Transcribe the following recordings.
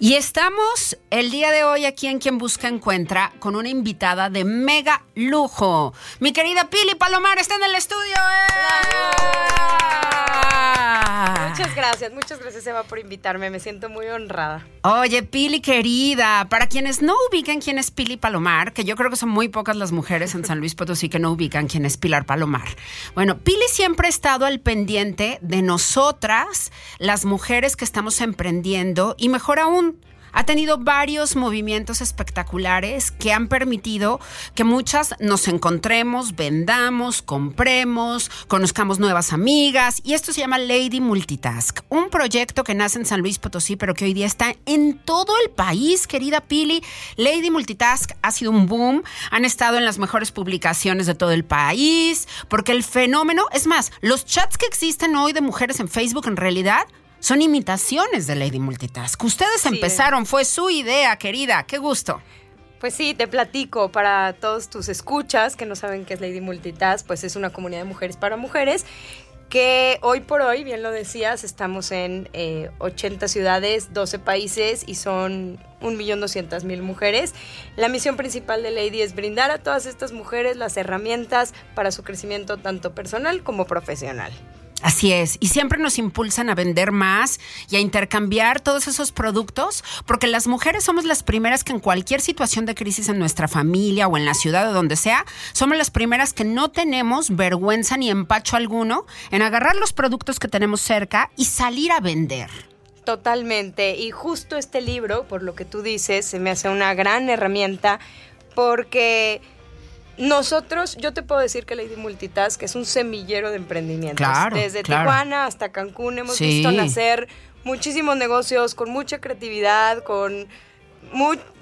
Y estamos el día de hoy aquí en Quien Busca Encuentra con una invitada de mega lujo. Mi querida Pili Palomar está en el estudio. ¡Eh! Muchas gracias, muchas gracias Eva por invitarme, me siento muy honrada. Oye, Pili querida, para quienes no ubican quién es Pili Palomar, que yo creo que son muy pocas las mujeres en San Luis Potosí que no ubican quién es Pilar Palomar. Bueno, Pili siempre ha estado al pendiente de nosotras, las mujeres que estamos emprendiendo y mejor aún, ha tenido varios movimientos espectaculares que han permitido que muchas nos encontremos, vendamos, compremos, conozcamos nuevas amigas. Y esto se llama Lady Multitask, un proyecto que nace en San Luis Potosí, pero que hoy día está en todo el país, querida Pili. Lady Multitask ha sido un boom, han estado en las mejores publicaciones de todo el país, porque el fenómeno, es más, los chats que existen hoy de mujeres en Facebook en realidad son imitaciones de Lady Multitask. Ustedes empezaron, fue su idea, querida. Qué gusto. Pues sí, te platico para todos tus escuchas que no saben qué es Lady Multitask, pues es una comunidad de mujeres para mujeres que hoy por hoy, bien lo decías, estamos en 80 eh, ciudades, 12 países y son 1.200.000 mujeres. La misión principal de Lady es brindar a todas estas mujeres las herramientas para su crecimiento tanto personal como profesional. Así es, y siempre nos impulsan a vender más y a intercambiar todos esos productos, porque las mujeres somos las primeras que en cualquier situación de crisis en nuestra familia o en la ciudad o donde sea, somos las primeras que no tenemos vergüenza ni empacho alguno en agarrar los productos que tenemos cerca y salir a vender. Totalmente, y justo este libro, por lo que tú dices, se me hace una gran herramienta porque nosotros, yo te puedo decir que Lady Multitask es un semillero de emprendimientos. Desde Tijuana hasta Cancún hemos visto nacer muchísimos negocios con mucha creatividad, con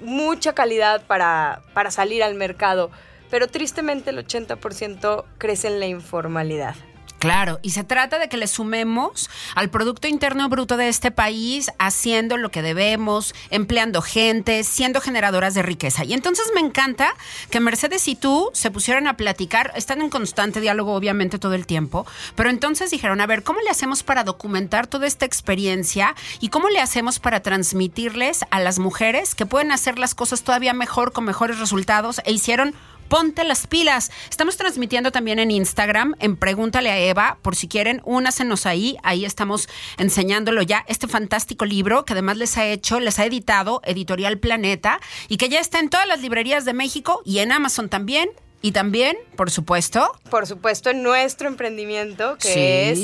mucha calidad para, para salir al mercado. Pero tristemente el 80% crece en la informalidad. Claro, y se trata de que le sumemos al Producto Interno Bruto de este país haciendo lo que debemos, empleando gente, siendo generadoras de riqueza. Y entonces me encanta que Mercedes y tú se pusieran a platicar, están en constante diálogo obviamente todo el tiempo, pero entonces dijeron, a ver, ¿cómo le hacemos para documentar toda esta experiencia y cómo le hacemos para transmitirles a las mujeres que pueden hacer las cosas todavía mejor, con mejores resultados? E hicieron ponte las pilas. Estamos transmitiendo también en Instagram, en Pregúntale a Eva, por si quieren, únasenos ahí, ahí estamos enseñándolo ya, este fantástico libro que además les ha hecho, les ha editado Editorial Planeta y que ya está en todas las librerías de México y en Amazon también. Y también, por supuesto. Por supuesto, en nuestro emprendimiento, que es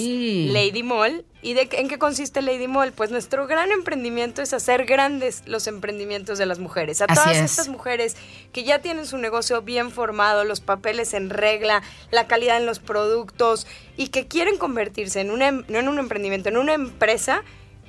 Lady Mall. ¿Y de, en qué consiste Lady Mall? Pues nuestro gran emprendimiento es hacer grandes los emprendimientos de las mujeres. A todas estas mujeres que ya tienen su negocio bien formado, los papeles en regla, la calidad en los productos y que quieren convertirse en un, em, no en un emprendimiento, en una empresa,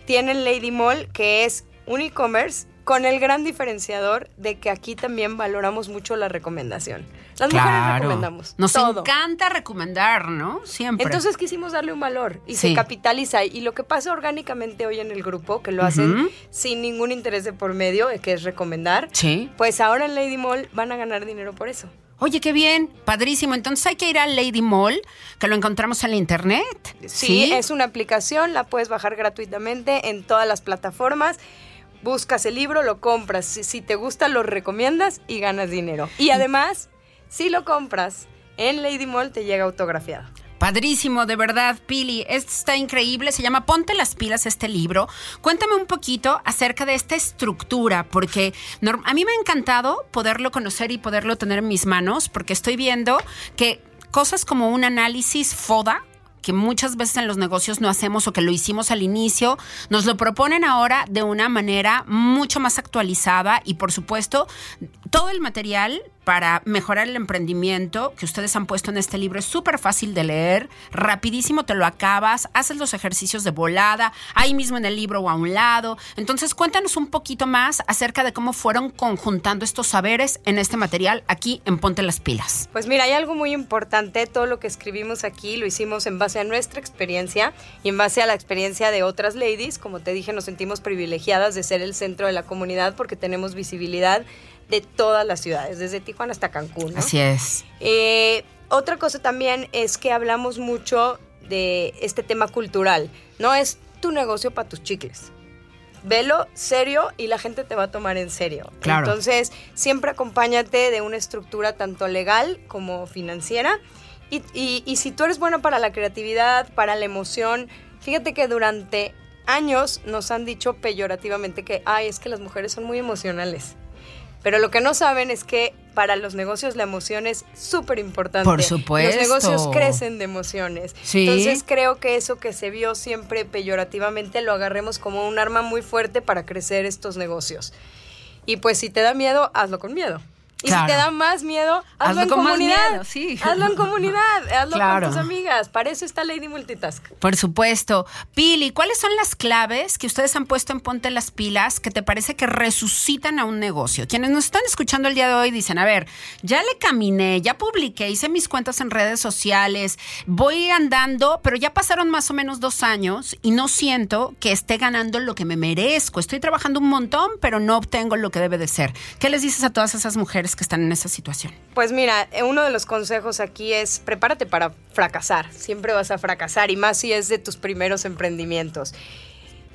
tienen Lady Mall, que es un e-commerce con el gran diferenciador de que aquí también valoramos mucho la recomendación. Las mujeres recomendamos. Nos encanta recomendar, ¿no? Siempre. Entonces quisimos darle un valor y se capitaliza. Y lo que pasa orgánicamente hoy en el grupo, que lo hacen sin ningún interés de por medio, eh, que es recomendar, sí. pues ahora en Lady Mall van a ganar dinero por eso. Oye, qué bien, padrísimo. Entonces hay que ir a Lady Mall, que lo encontramos en la internet. sí, es una aplicación, la puedes bajar gratuitamente en todas las plataformas buscas el libro, lo compras. Si, te gusta, lo recomiendas y ganas dinero. Y además, si lo compras en Lady Mall, te llega autografiado. Padrísimo, de verdad, Pili. Está increíble. Se llama Ponte las pilas este libro. Cuéntame un poquito acerca de esta estructura, porque a mí me ha encantado poderlo conocer y poderlo tener en mis manos, porque estoy viendo que cosas como un análisis FODA, que muchas veces en los negocios no hacemos o que lo hicimos al inicio, nos lo proponen ahora de una manera mucho más actualizada y por supuesto todo el material para mejorar el emprendimiento que ustedes han puesto en este libro es súper fácil de leer, rapidísimo te lo acabas, haces los ejercicios de volada, ahí mismo en el libro o a un lado. Entonces cuéntanos un poquito más acerca de cómo fueron conjuntando estos saberes en este material aquí en Ponte las Pilas. Pues mira, hay algo muy importante, todo lo que escribimos aquí lo hicimos en base a nuestra experiencia y en base a la experiencia de otras ladies. Como te dije, nos sentimos privilegiadas de ser el centro de la comunidad porque tenemos visibilidad de todas las ciudades, desde Tijuana hasta Cancún. Así es. Eh, otra cosa también es que hablamos mucho de este tema cultural. No es tu negocio para tus chicles. velo serio y la gente te va a tomar en serio. Entonces, siempre acompáñate de una estructura tanto legal como financiera. Y, y, si tú eres bueno para la creatividad, para la emoción, fíjate que durante años nos han dicho peyorativamente que, ay, es que las mujeres son muy emocionales. Pero lo que no saben es que para los negocios la emoción es súper importante. Por supuesto. Los negocios crecen de emociones. Entonces creo que eso que se vio siempre peyorativamente lo agarremos como un arma muy fuerte para crecer estos negocios. Y pues si te da miedo, hazlo con miedo. Y si te da más miedo, hazlo, en comunidad. sí. Hazlo en comunidad, hazlo con tus amigas. Para eso está Lady Multitask. Por supuesto. Pili, ¿cuáles son las claves que ustedes han puesto en Ponte las Pilas que te parece que resucitan a un negocio? Quienes nos están escuchando el día de hoy dicen, a ver, ya le caminé, ya publiqué, hice mis cuentas en redes sociales, voy andando, pero ya pasaron más o menos dos años y no siento que esté ganando lo que me merezco. Estoy trabajando un montón, pero no obtengo lo que debe de ser. ¿Qué les dices a todas esas mujeres? Que están en esa situación? Pues mira, eh, uno de los consejos aquí es prepárate para fracasar. Siempre vas a fracasar y más si es de tus primeros emprendimientos.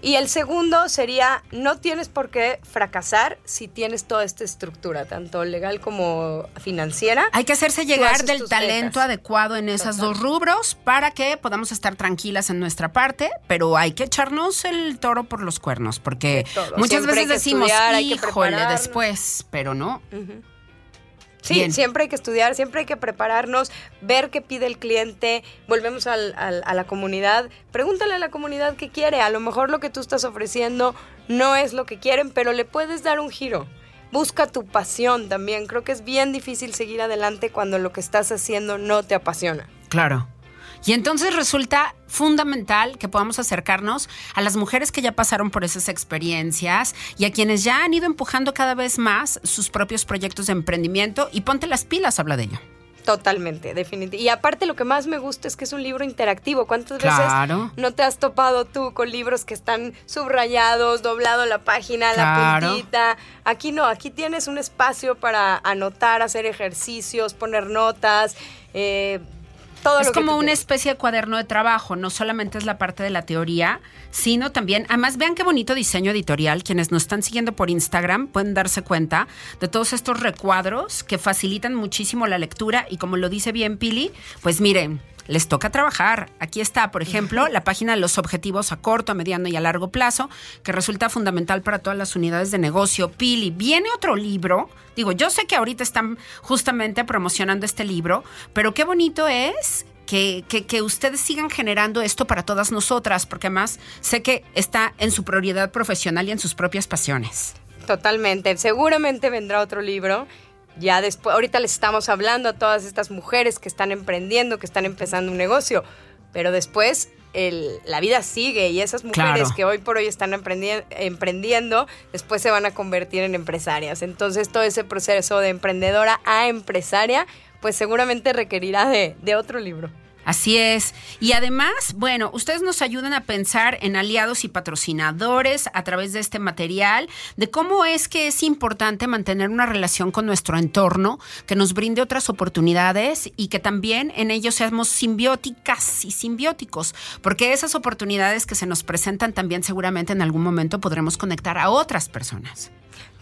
Y el segundo sería, no tienes por qué fracasar si tienes toda esta estructura, tanto legal como financiera. Hay que hacerse llegar del talento adecuado en esos dos rubros para que podamos estar tranquilas en nuestra parte, pero hay que echarnos el toro por los cuernos, porque muchas veces decimos, híjole, después, pero no. Sí, siempre hay que estudiar, siempre hay que prepararnos, ver qué pide el cliente, volvemos a la comunidad, pregúntale a la comunidad qué quiere, a lo mejor lo que tú estás ofreciendo no es lo que quieren, pero le puedes dar un giro. Busca tu pasión también, creo que es bien difícil seguir adelante cuando lo que estás haciendo no te apasiona. Claro. Y entonces resulta fundamental que podamos acercarnos a las mujeres que ya pasaron por esas experiencias y a quienes ya han ido empujando cada vez más sus propios proyectos de emprendimiento y ponte las pilas, habla de ello. Totalmente, definitivamente. Y aparte lo que más me gusta es que es un libro interactivo. ¿Cuántas veces no te has topado tú con libros que están subrayados, doblado la página, la puntita? Aquí no, aquí tienes un espacio para anotar, hacer ejercicios, poner notas. Eh, es como una especie de cuaderno de trabajo, no solamente es la parte de la teoría, sino también, además vean qué bonito diseño editorial, quienes nos están siguiendo por Instagram pueden darse cuenta de todos estos recuadros que facilitan muchísimo la lectura y como lo dice bien Pili, pues miren, les toca trabajar. Aquí está, por ejemplo, la página de los objetivos a corto, a mediano y a largo plazo, que resulta fundamental para todas las unidades de negocio. Pili, viene otro libro. Digo, yo sé que ahorita están justamente promocionando este libro, pero qué bonito es que, que, ustedes sigan generando esto para todas nosotras, porque además sé que está en su prioridad profesional y en sus propias pasiones. Totalmente. Seguramente vendrá otro libro ya después, ahorita les estamos hablando a todas estas mujeres que están emprendiendo, que están empezando un negocio, pero después la vida sigue y esas mujeres que hoy por hoy están emprendiendo, después se van a convertir en empresarias. Entonces todo ese proceso de emprendedora a empresaria, pues seguramente requerirá de otro libro. Así es. Y además, bueno, ustedes nos ayudan a pensar en aliados y patrocinadores a través de este material, de cómo es que es importante mantener una relación con nuestro entorno, que nos brinde otras oportunidades y que también en ellos seamos simbióticas y simbióticos, porque esas oportunidades que se nos presentan también seguramente en algún momento podremos conectar a otras personas.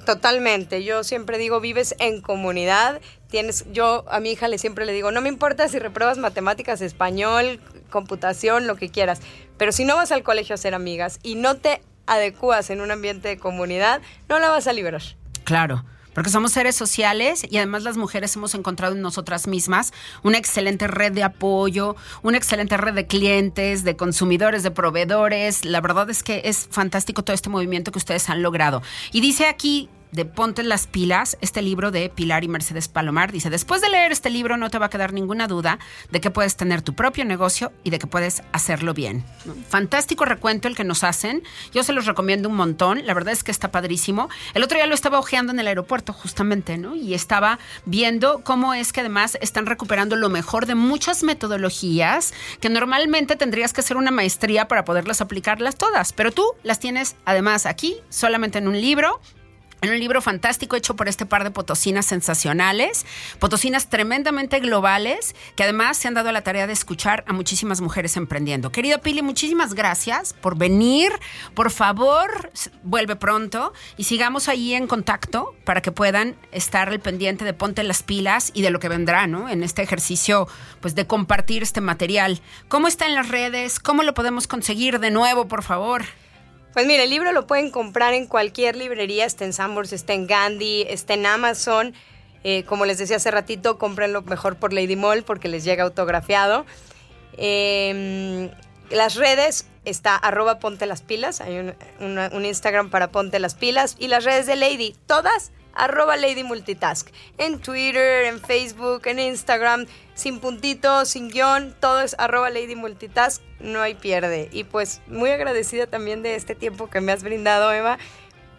Totalmente. Yo siempre digo, vives en comunidad. Tienes, yo a mi hija le siempre le digo, no me importa si repruebas matemáticas, español, computación, lo que quieras, pero si no vas al colegio a hacer amigas y no te adecuas en un ambiente de comunidad, no la vas a liberar. Claro. Porque somos seres sociales y además las mujeres hemos encontrado en nosotras mismas una excelente red de apoyo, una excelente red de clientes, de consumidores, de proveedores. La verdad es que es fantástico todo este movimiento que ustedes han logrado. Y dice aquí de Ponte las pilas, este libro de Pilar y Mercedes Palomar. Dice, después de leer este libro no te va a quedar ninguna duda de que puedes tener tu propio negocio y de que puedes hacerlo bien. Fantástico recuento el que nos hacen. Yo se los recomiendo un montón. La verdad es que está padrísimo. El otro día lo estaba ojeando en el aeropuerto justamente, ¿no? Y estaba viendo cómo es que además están recuperando lo mejor de muchas metodologías que normalmente tendrías que hacer una maestría para poderlas aplicarlas todas. Pero tú las tienes además aquí solamente en un libro en un libro fantástico hecho por este par de potosinas sensacionales, potosinas tremendamente globales, que además se han dado la tarea de escuchar a muchísimas mujeres emprendiendo. Querido Pili, muchísimas gracias por venir. Por favor, vuelve pronto y sigamos ahí en contacto para que puedan estar al pendiente de Ponte las pilas y de lo que vendrá, ¿no? En este ejercicio, pues de compartir este material. ¿Cómo está en las redes? ¿Cómo lo podemos conseguir de nuevo, por favor? Pues mire, el libro lo pueden comprar en cualquier librería, está en Sambors, está en Gandhi, está en Amazon. Eh, como les decía hace ratito, cómprenlo mejor por Lady Mall porque les llega autografiado. Em, las redes está arroba ponte las pilas, hay un, un Instagram para ponte las pilas y las redes de Lady, todas arroba Lady Multitask. En Twitter, en Facebook, en Instagram, sin puntito, sin guion, todo es arroba Lady Multitask, no hay pierde. Y pues muy agradecida también de este tiempo que me has brindado, Eva.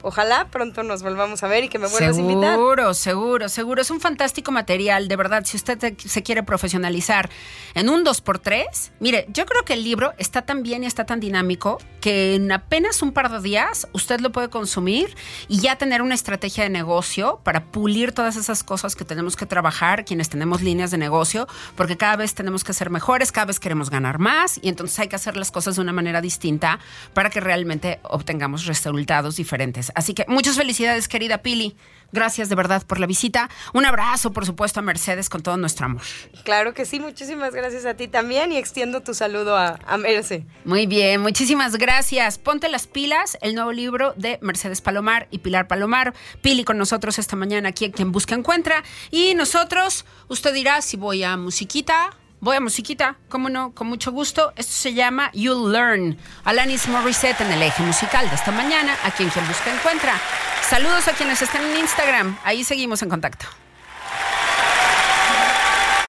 Ojalá pronto nos volvamos a ver y que me vuelvas a invitar. Seguro, seguro, seguro. Es un fantástico material, de verdad. Si usted se quiere profesionalizar en un 2x3, mire, yo creo que el libro está tan bien y está tan dinámico que en apenas un par de días usted lo puede consumir y ya tener una estrategia de negocio para pulir todas esas cosas que tenemos que trabajar, quienes tenemos líneas de negocio, porque cada vez tenemos que ser mejores, cada vez queremos ganar más y entonces hay que hacer las cosas de una manera distinta para que realmente obtengamos resultados diferentes. Así que muchas felicidades, querida Pili. Gracias de verdad por la visita. Un abrazo, por supuesto, a Mercedes con todo nuestro amor. Claro que sí, muchísimas gracias a ti también y extiendo tu saludo a, a Merce. Muy bien, muchísimas gracias. Ponte las pilas, el nuevo libro de Mercedes Palomar y Pilar Palomar. Pili con nosotros esta mañana aquí en Quien Busca Encuentra. Y nosotros, usted dirá si voy a musiquita Voy a musiquita, cómo no, con mucho gusto. Esto se llama You'll Learn. Alanis Morissette en el eje musical de esta mañana, a quien quien busca encuentra. Saludos a quienes están en Instagram. Ahí seguimos en contacto.